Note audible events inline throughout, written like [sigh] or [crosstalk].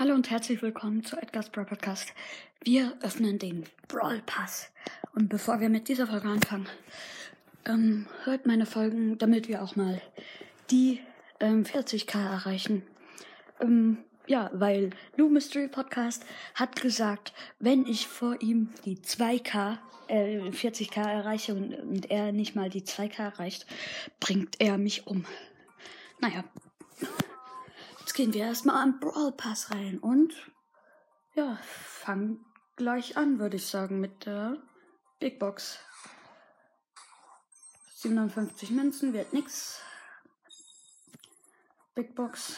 Hallo und herzlich willkommen zu Edgar's Brawl Podcast. Wir öffnen den Brawl Pass. Und bevor wir mit dieser Folge anfangen, ähm, hört meine Folgen, damit wir auch mal die ähm, 40k erreichen. Ähm, ja, weil Lou Mystery Podcast hat gesagt, wenn ich vor ihm die 2k, äh, 40k erreiche und, und er nicht mal die 2k erreicht, bringt er mich um. Naja, Jetzt gehen wir erstmal am Brawl Pass rein und ja, fangen gleich an, würde ich sagen, mit der Big Box. 57 Münzen wird nix. Big Box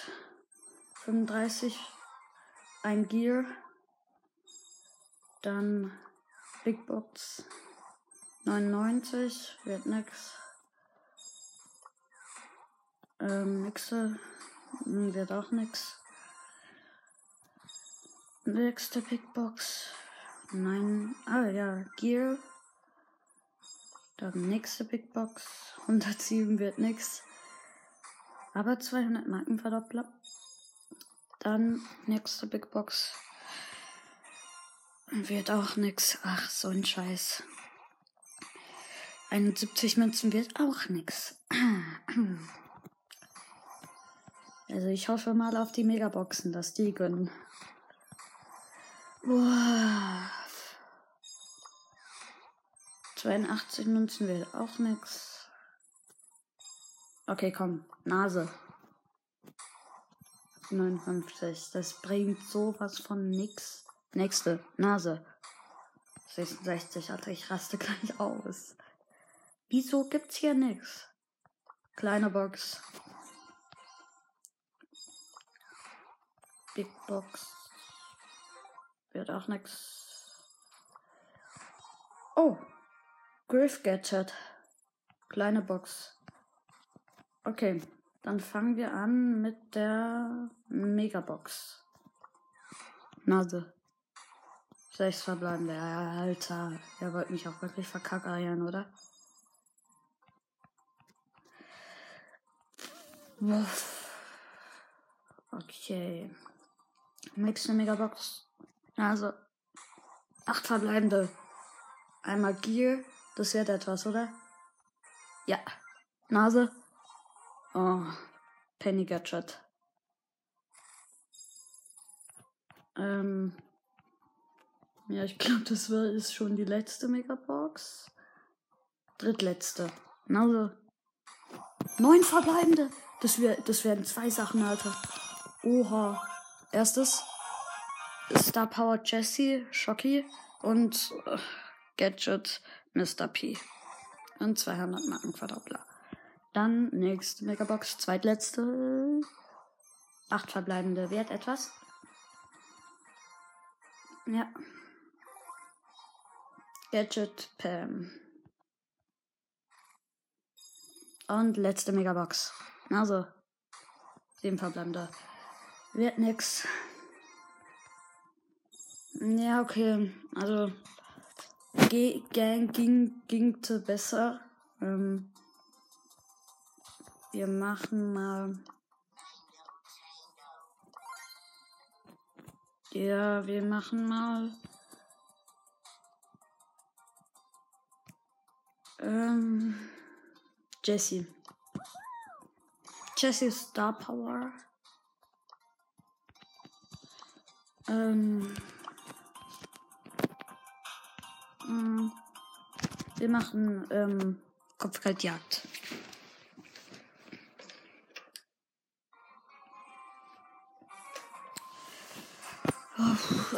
35, ein Gear. Dann Big Box 99 wird nix. Ähm, Mixe wird auch nix. Nächste Big Box. Nein. Ah ja, Gear. Dann nächste Big Box. 107 wird nix. Aber 200 Marken Verdoppler. Dann nächste Big Box. Wird auch nix. Ach, so ein Scheiß. 71 Münzen wird auch nix. [clears throat] Also ich hoffe mal auf die Megaboxen, dass die gönnen. Boah. 82 Münzen will auch nix. Okay, komm. Nase. 59. Das bringt sowas von nix. Nächste. Nase. 66. Alter, ich raste [laughs] gleich aus. Wieso gibt's hier nix? Kleine Box. Big Box. Wird auch nix. Oh. Griff Gadget. Kleine Box. Okay. Dann fangen wir an mit der Megabox. Nase. Sechs verbleibende. Alter. Er wollte mich auch wirklich verkackeiern, oder? Wuff. Okay. Nächste Megabox. Also, acht verbleibende. Einmal Gear. Das wird etwas, oder? Ja. Nase. Oh. Penny Gadget. Ähm. Ja, ich glaube, das war, ist schon die letzte Megabox. Drittletzte. Nase. Neun verbleibende. Das, wär, das werden zwei Sachen, Alter. Oha. Erstes Star Power Jesse, Shocky und äh, Gadget Mr. P. Und 200 Marken Verdoppler. Dann nächste Megabox, zweitletzte. Acht verbleibende Wert etwas. Ja. Gadget Pam. Und letzte Megabox. Also. Sieben verbleibende. Wird nix. Ja, okay. Also G Gang ging, gingte besser. Ähm, wir machen mal. Ja, wir machen mal. Ähm, Jesse. Jesse Star Power. Ähm, mm, wir machen ähm, Kopfgeldjagd.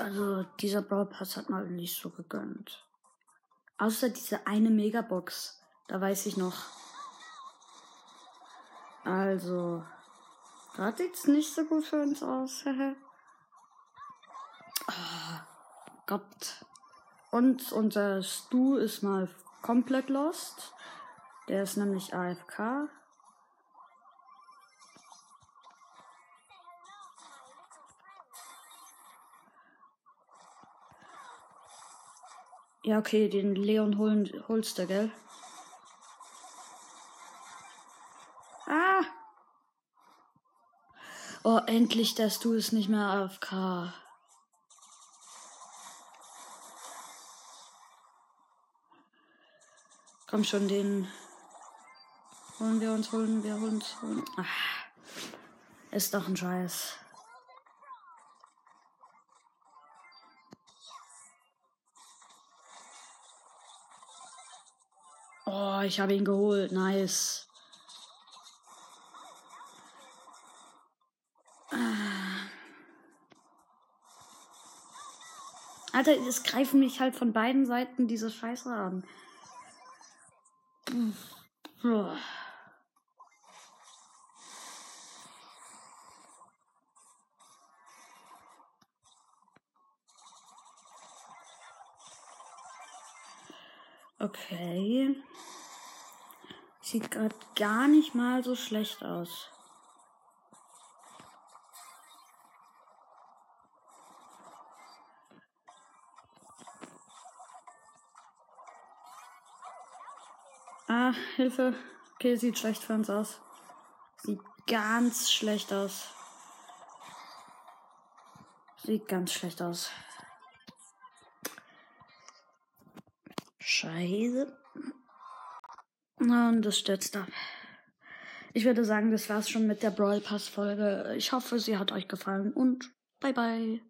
Also dieser Brawl Pass hat mal nicht so gegönnt. Außer diese eine Megabox. Da weiß ich noch. Also. Da sieht's nicht so gut für uns aus. [laughs] Gott. Und unser Stu ist mal komplett lost. Der ist nämlich AFK. Ja, okay, den Leon holen, holst du, gell? Ah! Oh, endlich, dass du es nicht mehr AFK. Komm schon, den holen wir uns, holen wir uns, holen. Ach, ist doch ein Scheiß. Oh, ich habe ihn geholt. Nice. Ah. Alter, es greifen mich halt von beiden Seiten diese Scheiße an. Okay. Sieht gerade gar nicht mal so schlecht aus. Ah, Hilfe. Okay, sieht schlecht für uns aus. Sieht ganz schlecht aus. Sieht ganz schlecht aus. Scheiße. Und das stürzt ab. Ich würde sagen, das war's schon mit der Brawl Pass Folge. Ich hoffe, sie hat euch gefallen und bye bye.